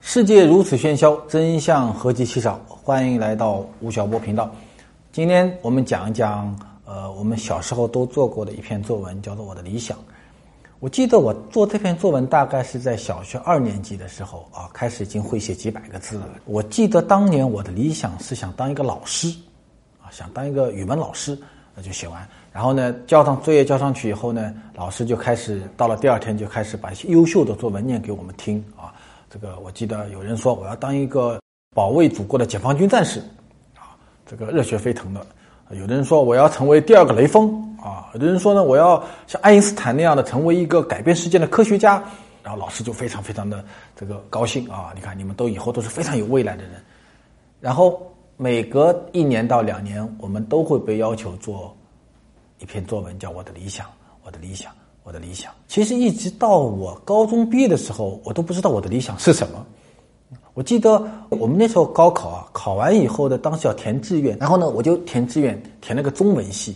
世界如此喧嚣，真相何其稀少。欢迎来到吴晓波频道。今天我们讲一讲，呃，我们小时候都做过的一篇作文，叫做《我的理想》。我记得我做这篇作文大概是在小学二年级的时候啊，开始已经会写几百个字了。我记得当年我的理想是想当一个老师，啊，想当一个语文老师，那就写完。然后呢，交上作业交上去以后呢，老师就开始到了第二天就开始把一些优秀的作文念给我们听啊。这个我记得有人说我要当一个保卫祖国的解放军战士，啊，这个热血沸腾的；有的人说我要成为第二个雷锋，啊，有的人说呢我要像爱因斯坦那样的成为一个改变世界的科学家。然后老师就非常非常的这个高兴啊！你看你们都以后都是非常有未来的人。然后每隔一年到两年，我们都会被要求做一篇作文，叫《我的理想》，我的理想。我的理想，其实一直到我高中毕业的时候，我都不知道我的理想是什么。我记得我们那时候高考啊，考完以后呢，当时要填志愿，然后呢，我就填志愿填了个中文系。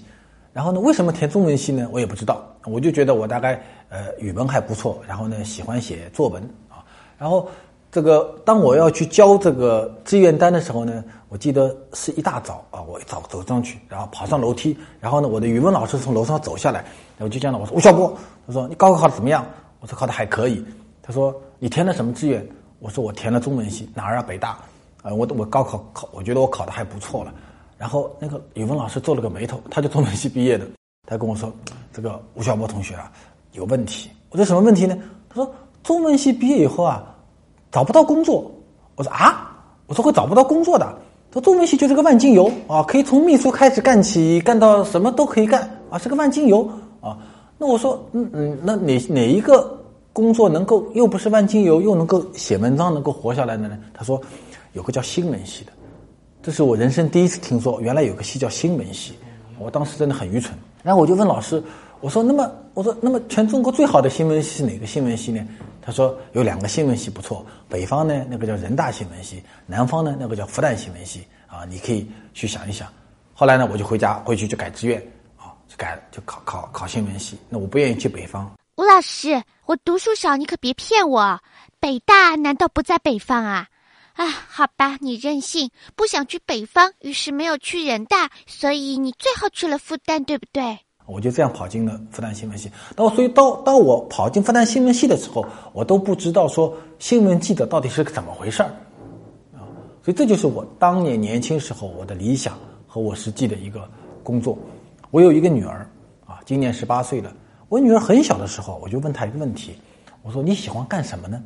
然后呢，为什么填中文系呢？我也不知道，我就觉得我大概呃语文还不错，然后呢喜欢写作文啊。然后这个当我要去交这个志愿单的时候呢，我记得是一大早啊，我一早走上去，然后跑上楼梯，然后呢，我的语文老师从楼上走下来。我就讲了，我说吴晓波，他说你高考考的怎么样？我说考的还可以。他说你填了什么志愿？我说我填了中文系，哪儿啊？北大。啊，我我高考考，我觉得我考的还不错了。然后那个语文老师皱了个眉头，他就中文系毕业的，他跟我说，这个吴晓波同学啊有问题。我说什么问题呢？他说中文系毕业以后啊找不到工作。我说啊，我说会找不到工作的。他说中文系就是个万金油啊，可以从秘书开始干起，干到什么都可以干啊，是个万金油。啊，那我说，嗯嗯，那哪哪一个工作能够又不是万金油，又能够写文章，能够活下来的呢？他说，有个叫新闻系的，这是我人生第一次听说，原来有个系叫新闻系。我当时真的很愚蠢，然后我就问老师，我说，那么我说，那么全中国最好的新闻系是哪个新闻系呢？他说有两个新闻系不错，北方呢那个叫人大新闻系，南方呢那个叫复旦新闻系啊，你可以去想一想。后来呢，我就回家回去就改志愿啊，就。改了就考考考新闻系，那我不愿意去北方。吴老师，我读书少，你可别骗我。北大难道不在北方啊？啊，好吧，你任性，不想去北方，于是没有去人大，所以你最后去了复旦，对不对？我就这样跑进了复旦新闻系。那所以到当我跑进复旦新闻系的时候，我都不知道说新闻记者到底是怎么回事儿啊。所以这就是我当年年轻时候我的理想和我实际的一个工作。我有一个女儿，啊，今年十八岁了。我女儿很小的时候，我就问她一个问题，我说你喜欢干什么呢？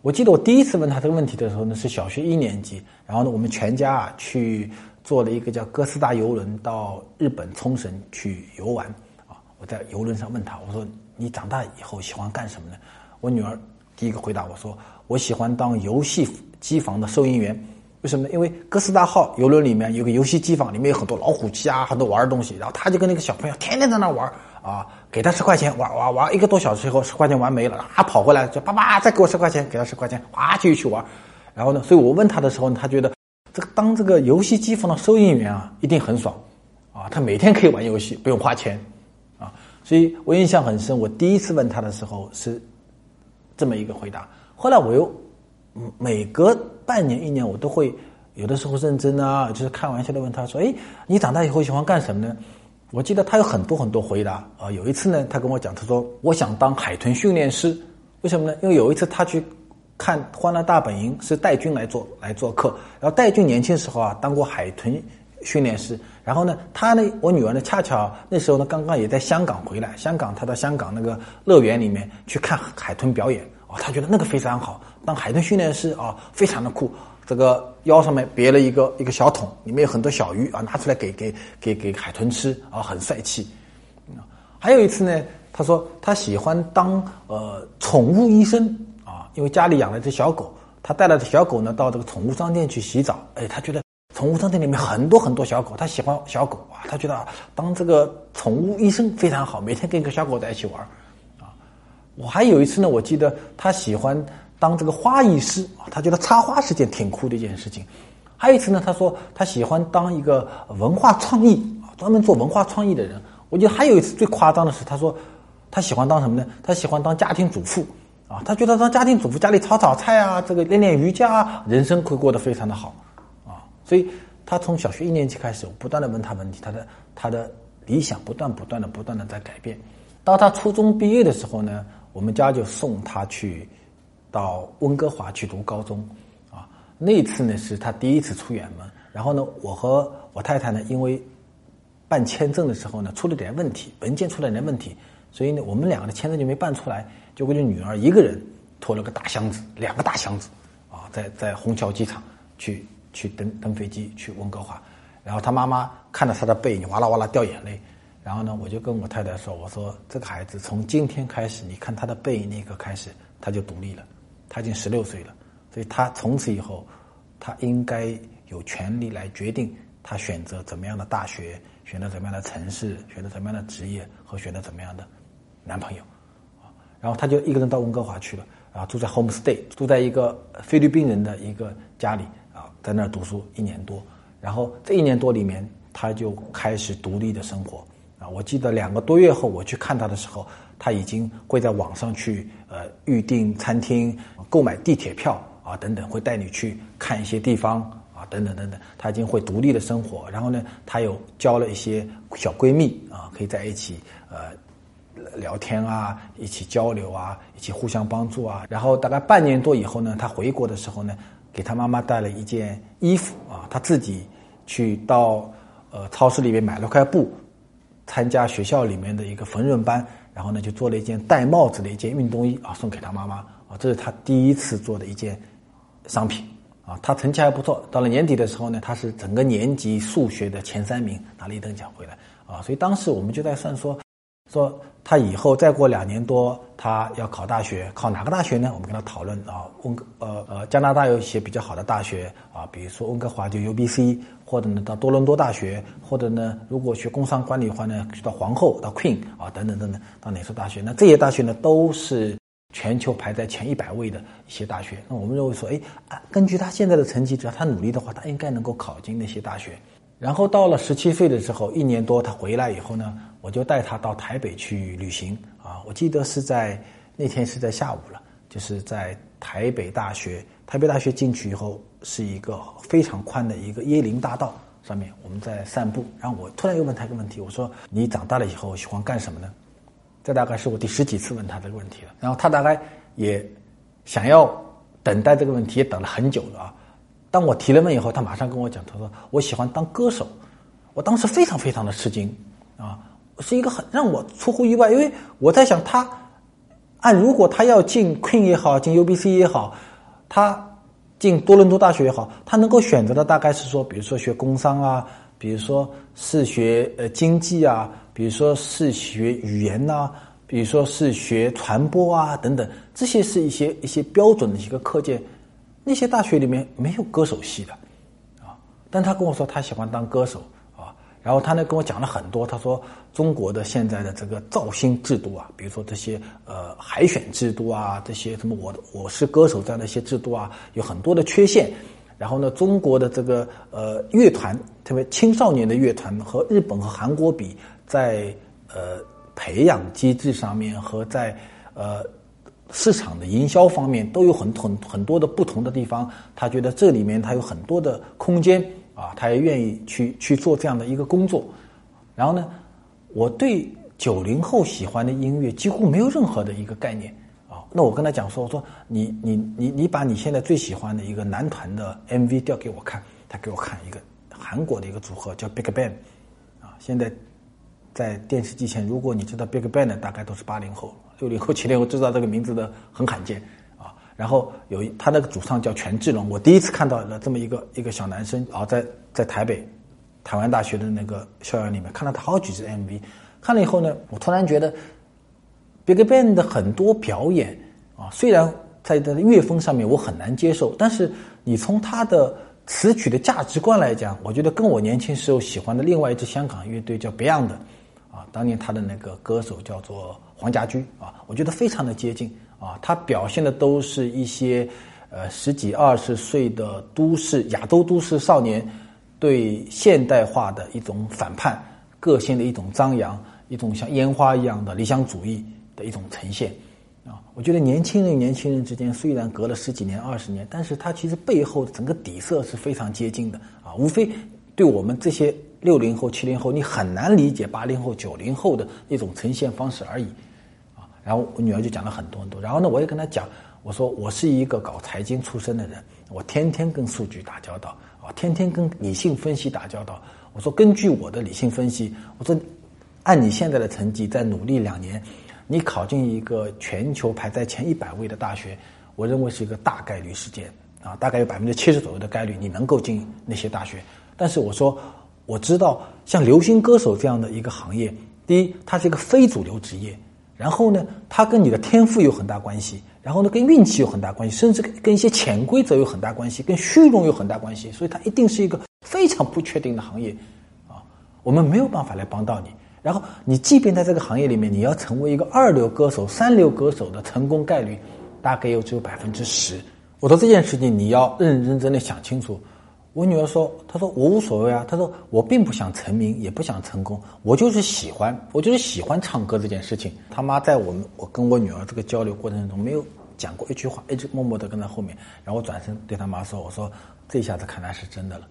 我记得我第一次问她这个问题的时候呢，是小学一年级。然后呢，我们全家啊去坐了一个叫哥斯达游轮到日本冲绳去游玩。啊，我在游轮上问她，我说你长大以后喜欢干什么呢？我女儿第一个回答我说，我喜欢当游戏机房的收银员。为什么？因为哥斯达号游轮里面有个游戏机房，里面有很多老虎机啊，很多玩的东西。然后他就跟那个小朋友天天在那玩啊，给他十块钱玩玩玩一个多小时以后，十块钱玩没了，啊，跑回来就爸爸再给我十块钱，给他十块钱，哗继续去玩。然后呢，所以我问他的时候，他觉得这个当这个游戏机房的收银员啊，一定很爽啊，他每天可以玩游戏，不用花钱啊。所以我印象很深，我第一次问他的时候是这么一个回答。后来我又每隔。半年一年，我都会有的时候认真啊，就是开玩笑的问他说：“哎，你长大以后喜欢干什么呢？”我记得他有很多很多回答啊。有一次呢，他跟我讲，他说：“我想当海豚训练师。”为什么呢？因为有一次他去看《欢乐大本营》，是戴军来做来做客。然后戴军年轻时候啊，当过海豚训练师。然后呢，他呢，我女儿呢，恰巧那时候呢，刚刚也在香港回来。香港，他到香港那个乐园里面去看海豚表演。他觉得那个非常好。当海豚训练师啊，非常的酷。这个腰上面别了一个一个小桶，里面有很多小鱼啊，拿出来给给给给海豚吃啊，很帅气。还有一次呢，他说他喜欢当呃宠物医生啊，因为家里养了只小狗，他带了只小狗呢到这个宠物商店去洗澡，哎，他觉得宠物商店里面很多很多小狗，他喜欢小狗啊，他觉得啊当这个宠物医生非常好，每天跟一个小狗在一起玩。我还有一次呢，我记得他喜欢当这个花艺师啊，他觉得插花是件挺酷的一件事情。还有一次呢，他说他喜欢当一个文化创意啊，专门做文化创意的人。我觉得还有一次最夸张的是，他说他喜欢当什么呢？他喜欢当家庭主妇。啊，他觉得当家庭主妇，家里炒炒菜啊，这个练练瑜伽，人生会过得非常的好，啊，所以他从小学一年级开始，我不断的问他问题，他的他的理想不断不断的不断的在改变。到他初中毕业的时候呢，我们家就送他去到温哥华去读高中，啊，那次呢是他第一次出远门，然后呢，我和我太太呢，因为办签证的时候呢出了点问题，文件出了点问题，所以呢，我们两个的签证就没办出来。就我就女儿一个人拖了个大箱子，两个大箱子，啊，在在虹桥机场去去登登飞机去温哥华，然后他妈妈看着他的背影，哇啦哇啦掉眼泪，然后呢，我就跟我太太说，我说这个孩子从今天开始，你看他的背影那一刻开始，他就独立了，他已经十六岁了，所以他从此以后，他应该有权利来决定他选择怎么样的大学，选择怎么样的城市，选择怎么样的职业和选择怎么样的男朋友。然后他就一个人到温哥华去了，啊，住在 homestay，住在一个菲律宾人的一个家里，啊，在那儿读书一年多。然后这一年多里面，他就开始独立的生活。我记得两个多月后我去看他的时候，他已经会在网上去呃预订餐厅、购买地铁票啊等等，会带你去看一些地方啊等等等等。他已经会独立的生活。然后呢，他又交了一些小闺蜜啊，可以在一起呃。聊天啊，一起交流啊，一起互相帮助啊。然后大概半年多以后呢，他回国的时候呢，给他妈妈带了一件衣服啊，他自己去到呃超市里面买了块布，参加学校里面的一个缝纫班，然后呢就做了一件戴帽子的一件运动衣啊，送给他妈妈啊。这是他第一次做的一件商品啊。他成绩还不错，到了年底的时候呢，他是整个年级数学的前三名，拿了一等奖回来啊。所以当时我们就在算说。说他以后再过两年多，他要考大学，考哪个大学呢？我们跟他讨论啊，温哥呃呃加拿大有一些比较好的大学啊，比如说温哥华就 U B C，或者呢到多伦多大学，或者呢如果学工商管理的话呢，去到皇后到 Queen 啊等等等等到哪所大学？那这些大学呢都是全球排在前一百位的一些大学。那我们认为说，哎，根据他现在的成绩，只要他努力的话，他应该能够考进那些大学。然后到了十七岁的时候，一年多他回来以后呢，我就带他到台北去旅行啊。我记得是在那天是在下午了，就是在台北大学。台北大学进去以后是一个非常宽的一个椰林大道上面，我们在散步。然后我突然又问他一个问题，我说：“你长大了以后喜欢干什么呢？”这大概是我第十几次问他这个问题了。然后他大概也想要等待这个问题，也等了很久了啊。当我提了问以后，他马上跟我讲，他说我喜欢当歌手。我当时非常非常的吃惊，啊，是一个很让我出乎意外，因为我在想他按如果他要进 Queen 也好，进 UBC 也好，他进多伦多大学也好，他能够选择的大概是说，比如说学工商啊，比如说是学呃经济啊，比如说是学语言呐，比如说是学传播啊等等，这些是一些一些标准的一个课件。那些大学里面没有歌手系的，啊，但他跟我说他喜欢当歌手啊，然后他呢跟我讲了很多，他说中国的现在的这个造星制度啊，比如说这些呃海选制度啊，这些什么我我是歌手这样的一些制度啊，有很多的缺陷。然后呢，中国的这个呃乐团，特别青少年的乐团和日本和韩国比，在呃培养机制上面和在呃。市场的营销方面都有很很很多的不同的地方，他觉得这里面他有很多的空间啊，他也愿意去去做这样的一个工作。然后呢，我对九零后喜欢的音乐几乎没有任何的一个概念啊。那我跟他讲说，我说你你你你把你现在最喜欢的一个男团的 MV 调给我看，他给我看一个韩国的一个组合叫 BigBang 啊。现在在电视机前，如果你知道 BigBang 的，大概都是八零后。六零后、七零后知道这个名字的很罕见啊。然后有一他那个主唱叫权志龙，我第一次看到了这么一个一个小男生啊，在在台北台湾大学的那个校园里面看了他好几支 MV，看了以后呢，我突然觉得 BigBang 的很多表演啊，虽然在它的乐风上面我很难接受，但是你从他的词曲的价值观来讲，我觉得跟我年轻时候喜欢的另外一支香港乐队叫 Beyond，啊，当年他的那个歌手叫做黄家驹啊，我觉得非常的接近啊，他表现的都是一些呃十几二十岁的都市亚洲都市少年对现代化的一种反叛，个性的一种张扬，一种像烟花一样的理想主义的一种呈现。啊，我觉得年轻人与年轻人之间虽然隔了十几年、二十年，但是他其实背后整个底色是非常接近的啊。无非对我们这些六零后、七零后，你很难理解八零后、九零后的那种呈现方式而已啊。然后我女儿就讲了很多很多，然后呢，我也跟她讲，我说我是一个搞财经出身的人，我天天跟数据打交道啊，天天跟理性分析打交道。我说根据我的理性分析，我说按你现在的成绩，再努力两年。你考进一个全球排在前一百位的大学，我认为是一个大概率事件啊，大概有百分之七十左右的概率你能够进那些大学。但是我说，我知道像流行歌手这样的一个行业，第一，它是一个非主流职业，然后呢，它跟你的天赋有很大关系，然后呢，跟运气有很大关系，甚至跟一些潜规则有很大关系，跟虚荣有很大关系，所以它一定是一个非常不确定的行业啊，我们没有办法来帮到你。然后，你即便在这个行业里面，你要成为一个二流歌手、三流歌手的成功概率，大概又只有百分之十。我说这件事情你要认认真真的想清楚。我女儿说：“她说我无所谓啊，她说我并不想成名，也不想成功，我就是喜欢，我就是喜欢唱歌这件事情。”他妈在我们我跟我女儿这个交流过程中没有讲过一句话，一直默默的跟在后面。然后我转身对他妈说：“我说这下子看来是真的了。”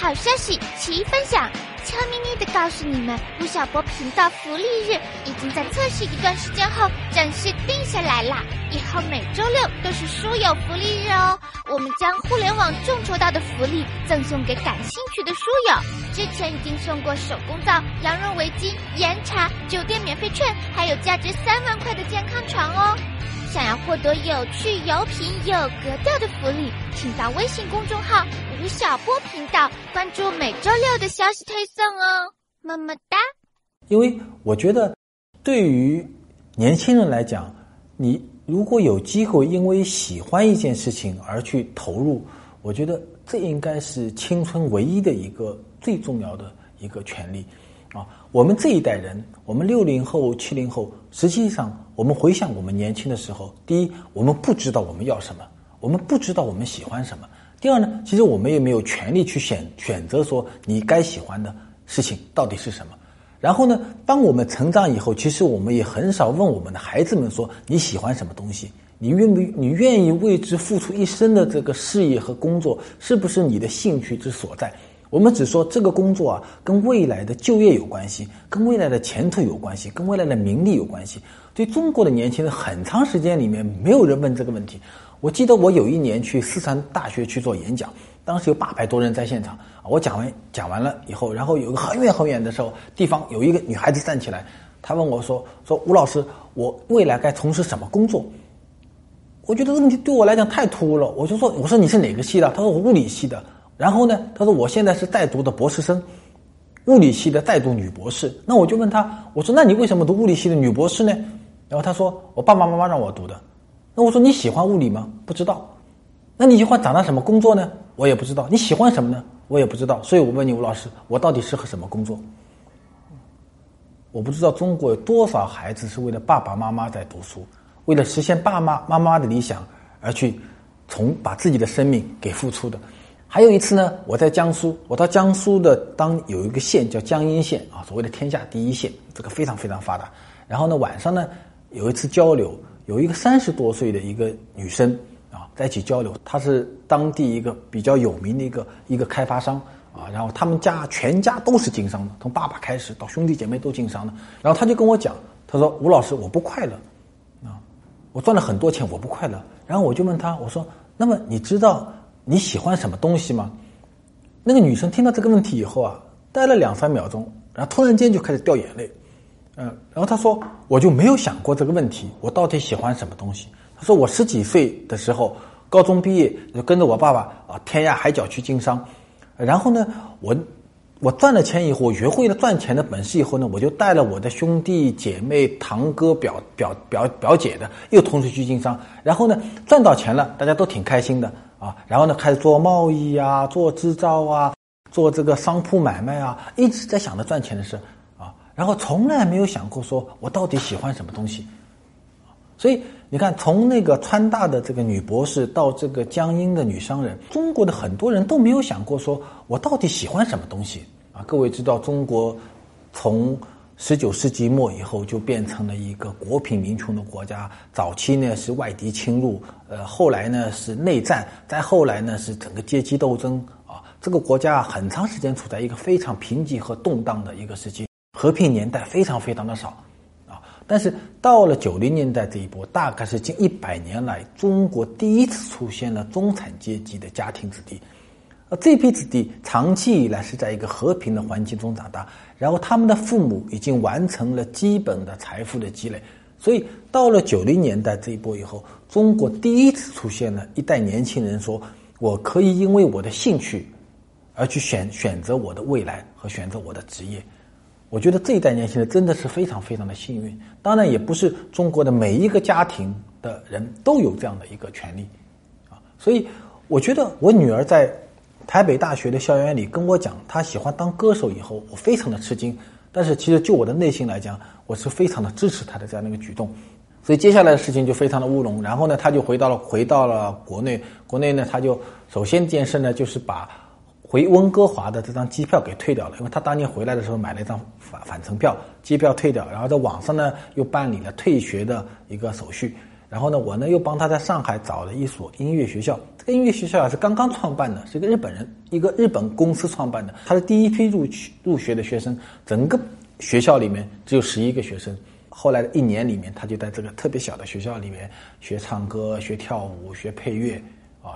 好消息，齐分享！悄咪咪的告诉你们，吴晓波频道福利日已经在测试一段时间后正式定下来啦！以后每周六都是书友福利日哦。我们将互联网众筹到的福利赠送给感兴趣的书友。之前已经送过手工皂、羊绒围巾、岩茶、酒店免费券，还有价值三万块的健康床哦。想要获得有趣、有品、有格调的福利，请到微信公众号“吴晓波频道”关注每周六的消息推送哦，么么哒。因为我觉得，对于年轻人来讲，你如果有机会因为喜欢一件事情而去投入，我觉得这应该是青春唯一的一个最重要的一个权利。啊，我们这一代人，我们六零后、七零后，实际上，我们回想我们年轻的时候，第一，我们不知道我们要什么，我们不知道我们喜欢什么；第二呢，其实我们也没有权利去选选择说你该喜欢的事情到底是什么。然后呢，当我们成长以后，其实我们也很少问我们的孩子们说你喜欢什么东西，你愿不你愿意为之付出一生的这个事业和工作，是不是你的兴趣之所在？我们只说这个工作啊，跟未来的就业有关系，跟未来的前途有关系，跟未来的名利有关系。对中国的年轻人，很长时间里面没有人问这个问题。我记得我有一年去四川大学去做演讲，当时有八百多人在现场。我讲完讲完了以后，然后有个很远很远的时候，地方有一个女孩子站起来，她问我说：“说吴老师，我未来该从事什么工作？”我觉得这个问题对我来讲太突兀了，我就说：“我说你是哪个系的？”她说：“我物理系的。”然后呢？她说我现在是在读的博士生，物理系的在读女博士。那我就问他，我说那你为什么读物理系的女博士呢？然后他说我爸爸妈妈让我读的。那我说你喜欢物理吗？不知道。那你喜欢长大什么工作呢？我也不知道。你喜欢什么呢？我也不知道。所以我问你，吴老师，我到底适合什么工作？我不知道中国有多少孩子是为了爸爸妈妈在读书，为了实现爸妈妈妈的理想而去从把自己的生命给付出的。还有一次呢，我在江苏，我到江苏的当有一个县叫江阴县啊，所谓的天下第一县，这个非常非常发达。然后呢，晚上呢有一次交流，有一个三十多岁的一个女生啊，在一起交流。她是当地一个比较有名的一个一个开发商啊，然后他们家全家都是经商的，从爸爸开始到兄弟姐妹都经商的。然后他就跟我讲，他说：“吴老师，我不快乐啊，我赚了很多钱，我不快乐。”然后我就问他，我说：“那么你知道？”你喜欢什么东西吗？那个女生听到这个问题以后啊，呆了两三秒钟，然后突然间就开始掉眼泪。嗯，然后他说：“我就没有想过这个问题，我到底喜欢什么东西？”他说：“我十几岁的时候，高中毕业就跟着我爸爸啊，天涯海角去经商。然后呢，我我赚了钱以后，我学会了赚钱的本事以后呢，我就带了我的兄弟姐妹、堂哥、表表表表姐的，又同时去经商。然后呢，赚到钱了，大家都挺开心的啊。然后呢，开始做贸易啊，做制造啊，做这个商铺买卖啊，一直在想着赚钱的事。然后从来没有想过说我到底喜欢什么东西。所以你看，从那个川大的这个女博士到这个江阴的女商人，中国的很多人都没有想过说我到底喜欢什么东西。啊，各位知道，中国从十九世纪末以后就变成了一个国贫民穷的国家。早期呢是外敌侵入，呃，后来呢是内战，再后来呢是整个阶级斗争。啊，这个国家很长时间处在一个非常贫瘠和动荡的一个时期，和平年代非常非常的少。啊，但是到了九零年代这一波，大概是近一百年来中国第一次出现了中产阶级的家庭子弟。而这批子弟长期以来是在一个和平的环境中长大，然后他们的父母已经完成了基本的财富的积累，所以到了九零年代这一波以后，中国第一次出现了一代年轻人说：“我可以因为我的兴趣而去选选择我的未来和选择我的职业。”我觉得这一代年轻人真的是非常非常的幸运。当然，也不是中国的每一个家庭的人都有这样的一个权利啊。所以，我觉得我女儿在。台北大学的校园里跟我讲，她喜欢当歌手以后，我非常的吃惊。但是其实就我的内心来讲，我是非常的支持她的这样的一个举动。所以接下来的事情就非常的乌龙。然后呢，他就回到了回到了国内。国内呢，他就首先一件事呢，就是把回温哥华的这张机票给退掉了，因为他当年回来的时候买了一张返返程票，机票退掉，然后在网上呢又办理了退学的一个手续。然后呢，我呢又帮他在上海找了一所音乐学校。这个音乐学校啊是刚刚创办的，是一个日本人，一个日本公司创办的。他是第一批入去入学的学生，整个学校里面只有十一个学生。后来的一年里面，他就在这个特别小的学校里面学唱歌、学跳舞、学配乐啊，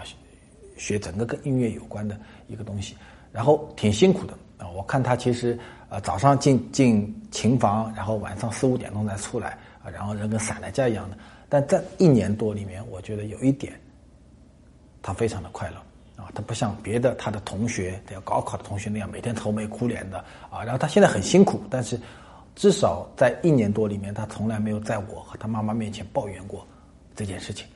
学整个跟音乐有关的一个东西。然后挺辛苦的啊，我看他其实呃早上进进琴房，然后晚上四五点钟再出来啊，然后人跟散了架一样的。但在一年多里面，我觉得有一点，他非常的快乐啊，他不像别的他的同学，要高考的同学那样每天愁眉苦脸的啊。然后他现在很辛苦，但是至少在一年多里面，他从来没有在我和他妈妈面前抱怨过这件事情。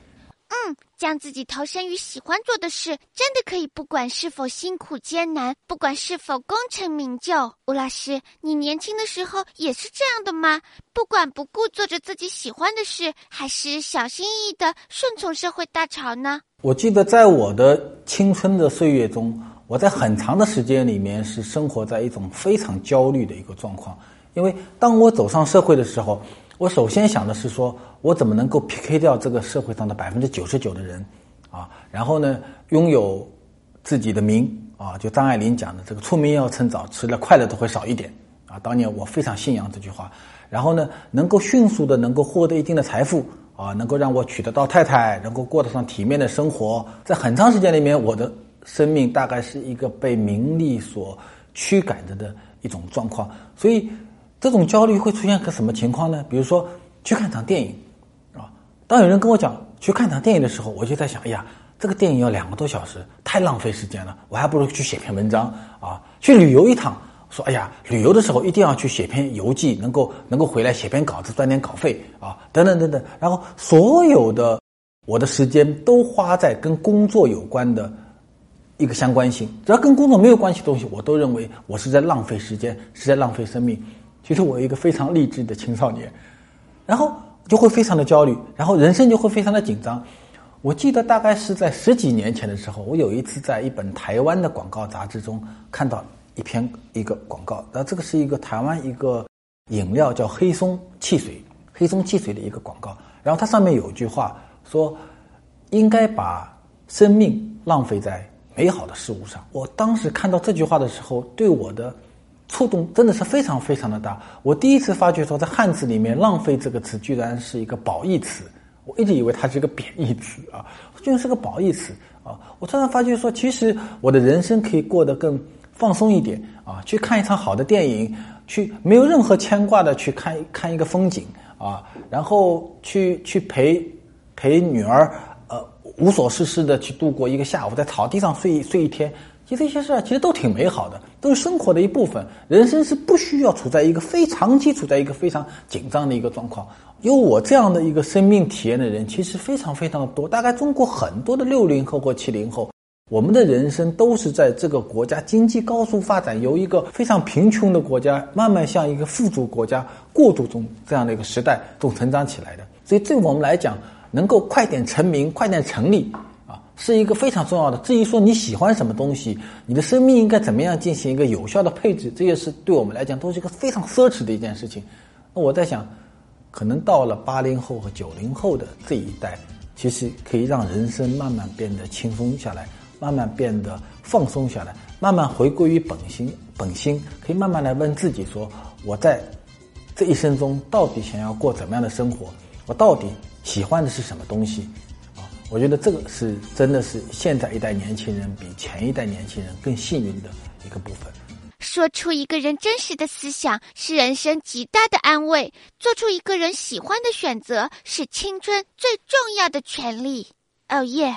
嗯，将自己投身于喜欢做的事，真的可以不管是否辛苦艰难，不管是否功成名就。吴老师，你年轻的时候也是这样的吗？不管不顾做着自己喜欢的事，还是小心翼翼的顺从社会大潮呢？我记得在我的青春的岁月中，我在很长的时间里面是生活在一种非常焦虑的一个状况，因为当我走上社会的时候。我首先想的是说，我怎么能够 PK 掉这个社会上的百分之九十九的人，啊，然后呢，拥有自己的名啊，就张爱玲讲的这个出名要趁早，吃了快乐都会少一点啊。当年我非常信仰这句话，然后呢，能够迅速的能够获得一定的财富啊，能够让我娶得到太太，能够过得上体面的生活，在很长时间里面，我的生命大概是一个被名利所驱赶着的一种状况，所以。这种焦虑会出现个什么情况呢？比如说去看场电影，啊，当有人跟我讲去看场电影的时候，我就在想，哎呀，这个电影要两个多小时，太浪费时间了，我还不如去写篇文章啊。去旅游一趟，说，哎呀，旅游的时候一定要去写篇游记，能够能够回来写篇稿子赚点稿费啊，等等等等。然后所有的我的时间都花在跟工作有关的一个相关性，只要跟工作没有关系的东西，我都认为我是在浪费时间，是在浪费生命。其实我一个非常励志的青少年，然后就会非常的焦虑，然后人生就会非常的紧张。我记得大概是在十几年前的时候，我有一次在一本台湾的广告杂志中看到一篇一个广告，那这个是一个台湾一个饮料叫黑松汽水，黑松汽水的一个广告。然后它上面有一句话说：“应该把生命浪费在美好的事物上。”我当时看到这句话的时候，对我的。触动真的是非常非常的大。我第一次发觉说，在汉字里面“浪费”这个词居然是一个褒义词。我一直以为它是一个贬义词啊，居然是个褒义词啊！我突然发觉说，其实我的人生可以过得更放松一点啊，去看一场好的电影，去没有任何牵挂的去看看一个风景啊，然后去去陪陪女儿呃无所事事的去度过一个下午，在草地上睡睡一天，这些事儿其实都挺美好的，都是生活的一部分。人生是不需要处在一个非长期处在一个非常紧张的一个状况。有我这样的一个生命体验的人，其实非常非常多。大概中国很多的六零后或七零后，我们的人生都是在这个国家经济高速发展，由一个非常贫穷的国家慢慢向一个富足国家过渡中这样的一个时代中成长起来的。所以，对我们来讲，能够快点成名、快点成立，是一个非常重要的。至于说你喜欢什么东西，你的生命应该怎么样进行一个有效的配置，这些是对我们来讲都是一个非常奢侈的一件事情。那我在想。可能到了八零后和九零后的这一代，其实可以让人生慢慢变得轻松下来，慢慢变得放松下来，慢慢回归于本心。本心可以慢慢来问自己：说我在这一生中到底想要过怎么样的生活？我到底喜欢的是什么东西？我觉得这个是真的是现在一代年轻人比前一代年轻人更幸运的一个部分。说出一个人真实的思想，是人生极大的安慰；做出一个人喜欢的选择，是青春最重要的权利。哦耶！